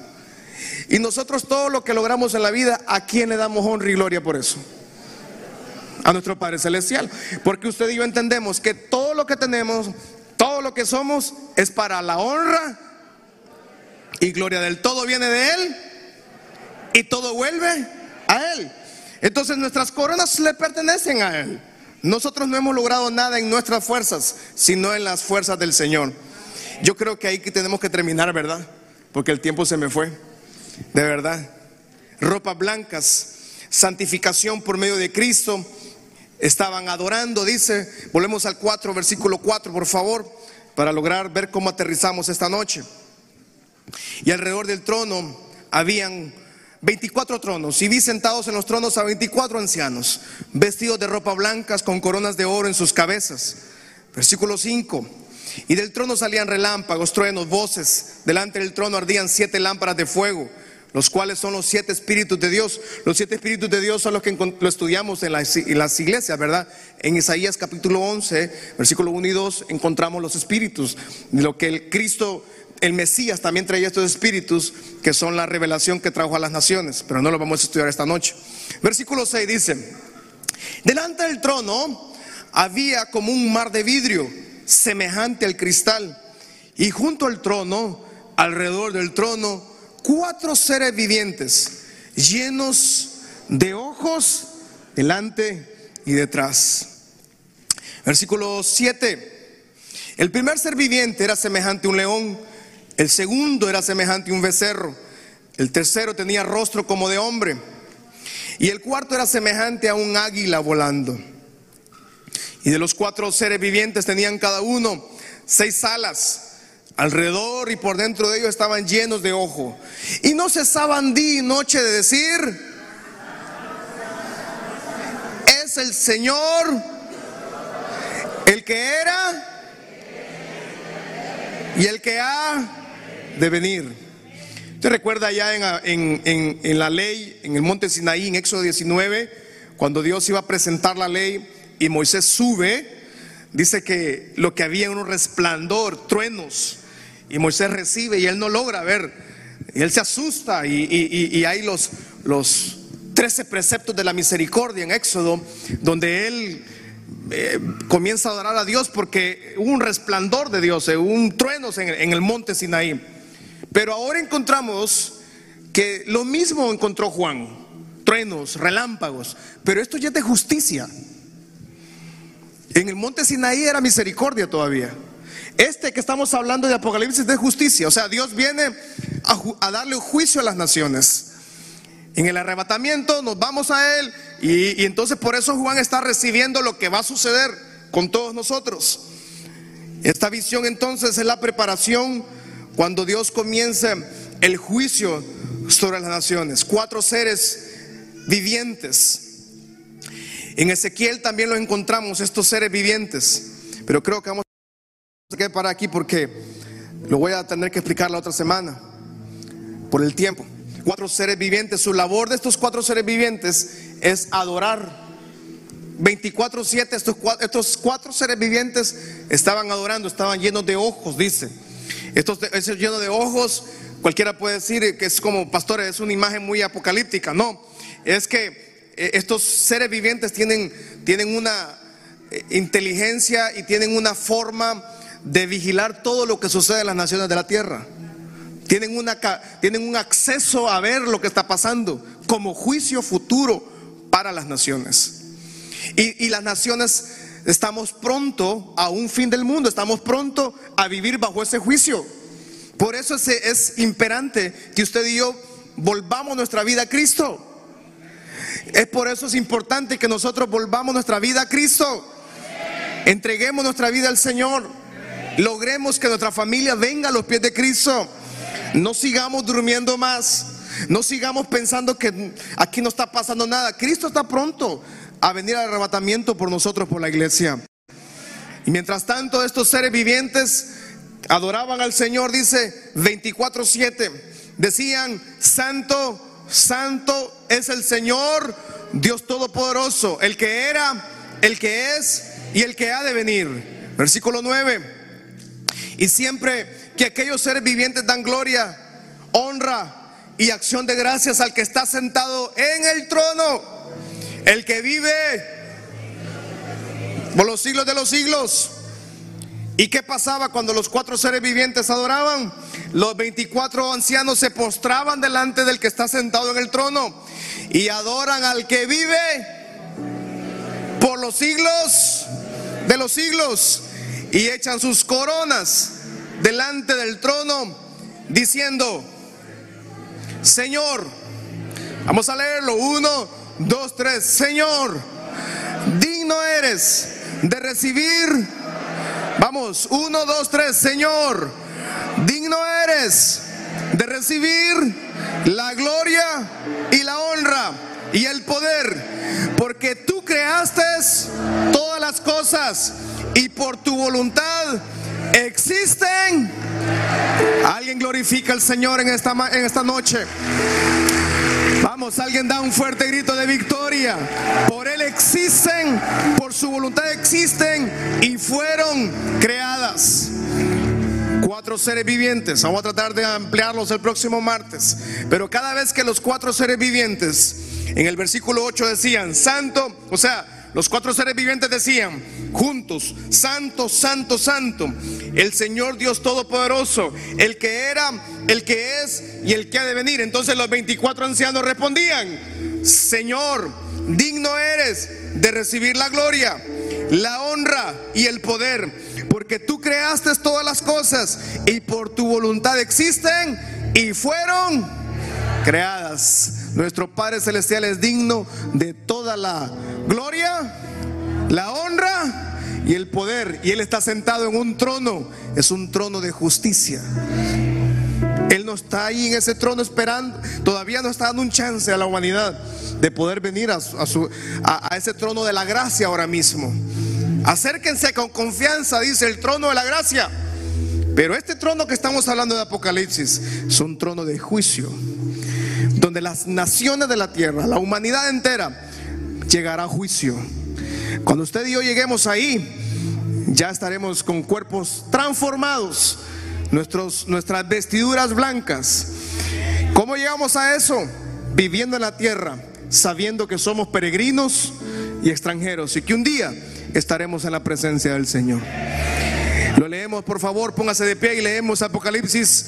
Y nosotros todo lo que logramos en la vida, ¿a quién le damos honra y gloria por eso? a nuestro Padre Celestial. Porque usted y yo entendemos que todo lo que tenemos, lo que somos, es para la honra y gloria del todo viene de Él y todo vuelve a Él. Entonces nuestras coronas le pertenecen a Él. Nosotros no hemos logrado nada en nuestras fuerzas, sino en las fuerzas del Señor. Yo creo que ahí que tenemos que terminar, ¿verdad? Porque el tiempo se me fue. De verdad. Ropas blancas, santificación por medio de Cristo estaban adorando, dice, volvemos al 4, versículo 4, por favor, para lograr ver cómo aterrizamos esta noche. Y alrededor del trono habían 24 tronos y vi sentados en los tronos a 24 ancianos, vestidos de ropa blancas con coronas de oro en sus cabezas. Versículo 5. Y del trono salían relámpagos, truenos, voces. Delante del trono ardían siete lámparas de fuego los cuales son los siete espíritus de Dios. Los siete espíritus de Dios son los que lo estudiamos en las, iglesias, ¿verdad? En Isaías capítulo 11, versículo 1 y 2, encontramos los espíritus. Lo que el Cristo, el Mesías también traía estos espíritus, que son la revelación que trajo a las naciones, pero no lo vamos a estudiar esta noche. Versículo 6 dice, delante del trono había como un mar de vidrio, semejante al cristal, y junto al trono, alrededor del trono, cuatro seres vivientes llenos de ojos delante y detrás. Versículo 7. El primer ser viviente era semejante a un león, el segundo era semejante a un becerro, el tercero tenía rostro como de hombre y el cuarto era semejante a un águila volando. Y de los cuatro seres vivientes tenían cada uno seis alas Alrededor y por dentro de ellos estaban llenos de ojo. Y no cesaban día y noche de decir, es el Señor el que era y el que ha de venir. Usted recuerda ya en, en, la ley, en el monte Sinaí, en Éxodo 19, cuando Dios iba a presentar la ley y Moisés sube, dice que lo que había era un resplandor, truenos Y Moisés recibe y él no logra ver. Y él se asusta y, hay los, los 13 preceptos de la misericordia en Éxodo, donde él eh, comienza a adorar a Dios porque hubo un resplandor de Dios, hubo un trueno en, en el monte Sinaí. Pero ahora encontramos que lo mismo encontró Juan, truenos, relámpagos, pero esto ya es de justicia. En el monte Sinaí era misericordia todavía. Este que estamos hablando de Apocalipsis de justicia, o sea, Dios viene a, darle juicio a las naciones. En el arrebatamiento nos vamos a Él y, y entonces por eso Juan está recibiendo lo que va a suceder con todos nosotros. Esta visión entonces es la preparación cuando Dios comienza el juicio sobre las naciones. Cuatro seres vivientes. En Ezequiel también lo encontramos, estos seres vivientes. Pero creo que vamos quedar para aquí porque lo voy a tener que explicar la otra semana. Por el tiempo. Cuatro seres vivientes. Su labor de estos cuatro seres vivientes es adorar. 24-7, estos, estos cuatro seres vivientes estaban adorando, estaban llenos de ojos, dice. Estos, esos llenos de ojos Cualquiera puede decir que es como, pastor, es una imagen muy apocalíptica. No, es que eh, estos seres vivientes tienen, tienen una eh, inteligencia y tienen una forma de vigilar todo lo que sucede en las naciones de la tierra. Tienen, tienen un acceso a ver lo que está pasando como juicio futuro para las naciones. Y, y las naciones estamos pronto a un fin del mundo, estamos pronto a vivir bajo ese juicio. Por eso es, imperante que usted y yo volvamos nuestra vida a Cristo. Es por eso es importante que nosotros volvamos nuestra vida a Cristo. Entreguemos nuestra vida al Señor. Logremos que nuestra familia venga a los pies de Cristo. No sigamos durmiendo más. No sigamos pensando que aquí no está pasando nada. Cristo está pronto a venir al arrebatamiento por nosotros, por la iglesia. Y mientras tanto, estos seres vivientes adoraban al Señor, dice 24-7. Decían, Santo, Santo es el Señor, Dios Todopoderoso, el que era, el que es y el que ha de venir. Versículo 9. Y siempre que aquellos seres vivientes dan gloria, honra y acción de gracias al que está sentado en el trono, el que vive por los siglos de los siglos. ¿Y qué pasaba cuando los cuatro seres vivientes adoraban? Los 24 ancianos se postraban delante del que está sentado en el trono y adoran al que vive por los siglos de los siglos y echan sus coronas delante del trono diciendo, Señor, vamos a leerlo, uno, dos, tres, Señor, digno eres de recibir Vamos, uno, dos, tres, Señor, digno eres de recibir la gloria y la honra y el poder, porque tú creaste todas las cosas y por tu voluntad existen. Alguien glorifica al Señor en esta, en esta noche. Vamos, alguien da un fuerte grito de victoria. Por Él existen, por su voluntad existen y fueron creadas. Cuatro seres vivientes. Vamos a tratar de ampliarlos el próximo martes. Pero cada vez que los cuatro seres vivientes en el versículo 8 decían, Santo, o sea, los cuatro seres vivientes decían juntos, Santo, Santo, Santo, el Señor Dios Todopoderoso, el que era, el que es y el que ha de venir. Entonces los 24 ancianos respondían, Señor, digno eres de recibir la gloria, la honra y el poder, porque tú creaste todas las cosas y por tu voluntad existen y fueron creadas. Nuestro Padre Celestial es digno de toda la gloria, la honra y el poder. Y Él está sentado en un trono. Es un trono de justicia. Él no está ahí en ese trono esperando. Todavía no está dando un chance a la humanidad de poder venir a, su, a ese trono de la gracia ahora mismo. Acérquense con confianza, dice el trono de la gracia. Pero este trono que estamos hablando de Apocalipsis es un trono de juicio donde las naciones de la tierra, la humanidad entera, llegará a juicio. Cuando usted y yo lleguemos ahí, ya estaremos con cuerpos transformados, nuestros, nuestras vestiduras blancas. ¿Cómo llegamos a eso? Viviendo en la tierra, sabiendo que somos peregrinos y extranjeros y que un día estaremos en la presencia del Señor. Lo leemos, por favor, póngase de pie y leemos Apocalipsis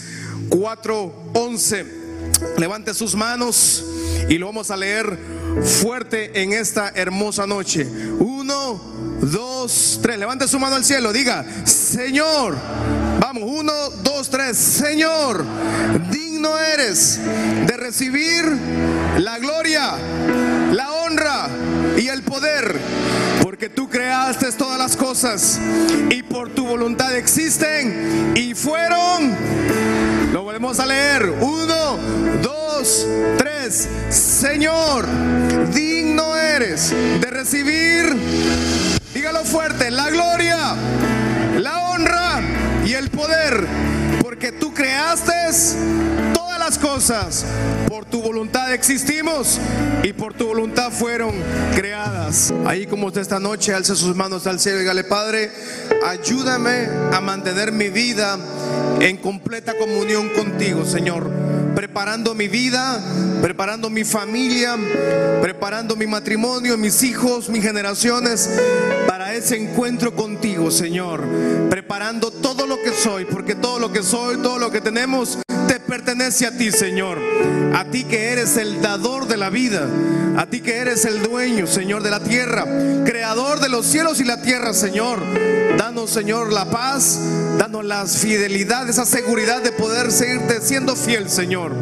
4:11. Levante sus manos y lo vamos a leer fuerte en esta hermosa noche. Uno, dos, tres. Levante su mano al cielo. Diga, Señor. Vamos, uno, dos, tres. Señor, digno eres de recibir la gloria, la honra y el poder. Porque tú creaste todas las cosas y por tu voluntad existen y fueron. Lo volvemos a leer. Uno, dos, tres. Señor, digno eres de recibir, dígalo fuerte, la gloria, la honra y el poder. Porque tú creaste las cosas. Por tu voluntad existimos y por tu voluntad fueron creadas. Ahí como esta noche alza sus manos al cielo y dígale, Padre, ayúdame a mantener mi vida en completa comunión contigo, Señor. Preparando mi vida, preparando mi familia, preparando mi matrimonio, mis hijos, mis generaciones para ese encuentro contigo, Señor. Preparando todo lo que soy, porque todo lo que soy, todo lo que tenemos, te pertenece a ti, Señor. A ti que eres el dador de la vida. A ti que eres el dueño, Señor, de la tierra. Creador de los cielos y la tierra, Señor. Danos, Señor, la paz. Danos la fidelidad, esa seguridad de poder seguirte siendo fiel, Señor.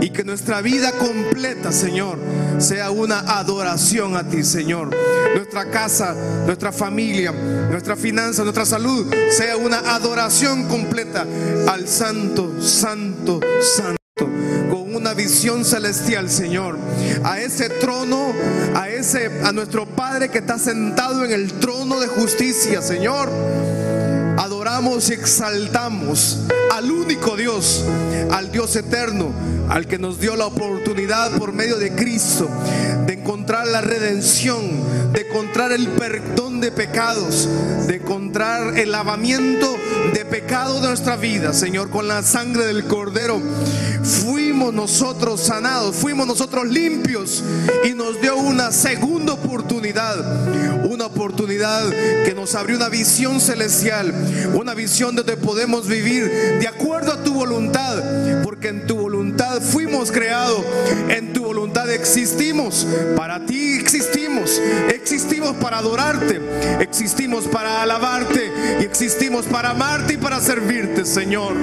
Y que nuestra vida completa, Señor, sea una adoración a ti, Señor. Nuestra casa, nuestra familia, nuestra finanza, nuestra salud, sea una adoración completa al Santo, Santo, Santo visión celestial, Señor, a ese trono, a ese a nuestro Padre que está sentado en el trono de justicia, Señor. Adoramos y exaltamos al único Dios, al Dios eterno, al que nos dio la oportunidad por medio de Cristo de encontrar la redención, de encontrar el perdón de pecados, de encontrar el lavamiento de pecado de nuestra vida, Señor, con la sangre del Cordero. Fuimos nosotros sanados, fuimos nosotros limpios y nos dio una segunda oportunidad, una oportunidad que nos abrió una visión celestial, una visión donde podemos vivir de acuerdo a tu voluntad, porque en tu voluntad fuimos creados, en tu voluntad existimos, para ti existimos, existimos para adorarte, existimos para alabarte y existimos para amarte y para servirte, Señor.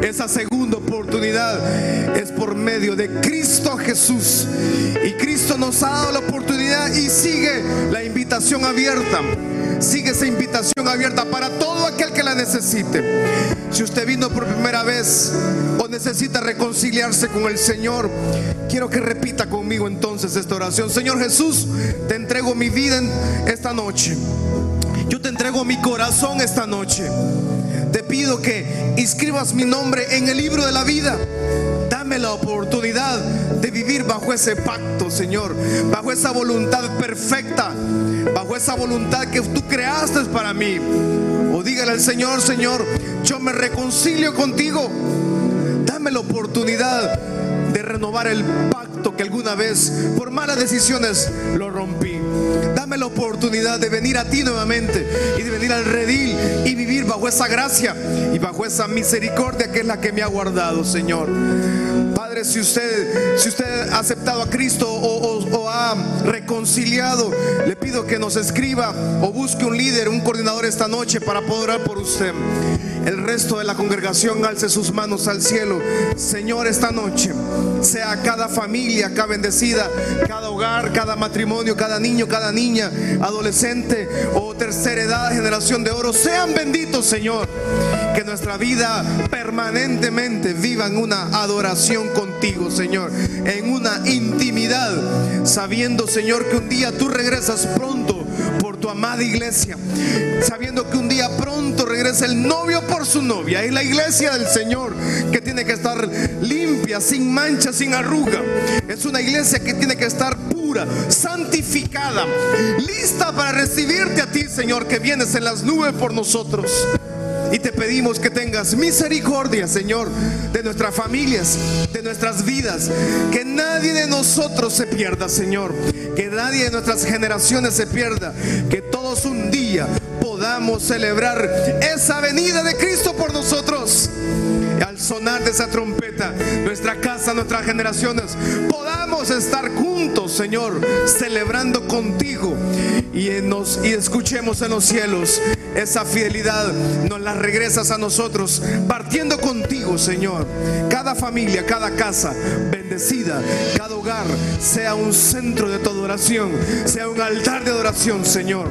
Esa segunda oportunidad es por medio de Cristo Jesús. Y Cristo nos ha dado la oportunidad y sigue la invitación abierta. Sigue esa invitación abierta para todo aquel que la necesite. Si usted vino por primera vez o necesita reconciliarse con el Señor, quiero que repita conmigo entonces esta oración. Señor Jesús, te entrego mi vida esta noche. Yo te entrego mi corazón esta noche. Te pido que inscribas mi nombre en el libro de la vida. Dame la oportunidad de vivir bajo ese pacto, Señor. Bajo esa voluntad perfecta. Bajo esa voluntad que tú creaste para mí. O dígale al Señor, Señor, yo me reconcilio contigo. Dame la oportunidad de renovar el pacto que alguna vez por malas decisiones lo rompí. Dame la oportunidad de venir a ti nuevamente y de venir al redil y vivir bajo esa gracia y bajo esa misericordia que es la que me ha guardado, Señor. Padre, si usted, si usted ha aceptado a Cristo o, o- ha reconciliado, le pido que nos escriba o busque un líder, un coordinador esta noche para poder orar por usted. El resto de la congregación alce sus manos al cielo. Señor, esta noche sea cada familia acá bendecida, cada hogar, cada matrimonio, cada niño, cada niña, adolescente o tercera edad, generación de oro, sean benditos, Señor. Que nuestra vida permanentemente viva en una adoración contigo, Señor, en una intimidad, sabiendo, Señor, que un día tú regresas pronto amada iglesia, sabiendo que un día pronto regresa el novio por su novia. Es la iglesia del Señor que tiene que estar limpia, sin mancha, sin arruga. Es una iglesia que tiene que estar pura, santificada, lista para recibirte a ti, Señor, que vienes en las nubes por nosotros. Y te pedimos que tengas misericordia, Señor, de nuestras familias, de nuestras vidas. Que nadie de nosotros se pierda, Señor. Que nadie de nuestras generaciones se pierda. Que todos un día podamos celebrar esa venida de Cristo por nosotros. Sonar de esa trompeta, nuestra casa, nuestras generaciones, podamos estar juntos, Señor, celebrando contigo y, y escuchemos en los cielos esa fidelidad, nos la regresas a nosotros, partiendo contigo, Señor. Cada familia, cada casa bendecida, cada hogar sea un centro de tu adoración, sea un altar de adoración, Señor.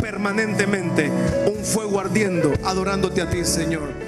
Permanentemente un fuego ardiendo, adorándote a ti, Señor.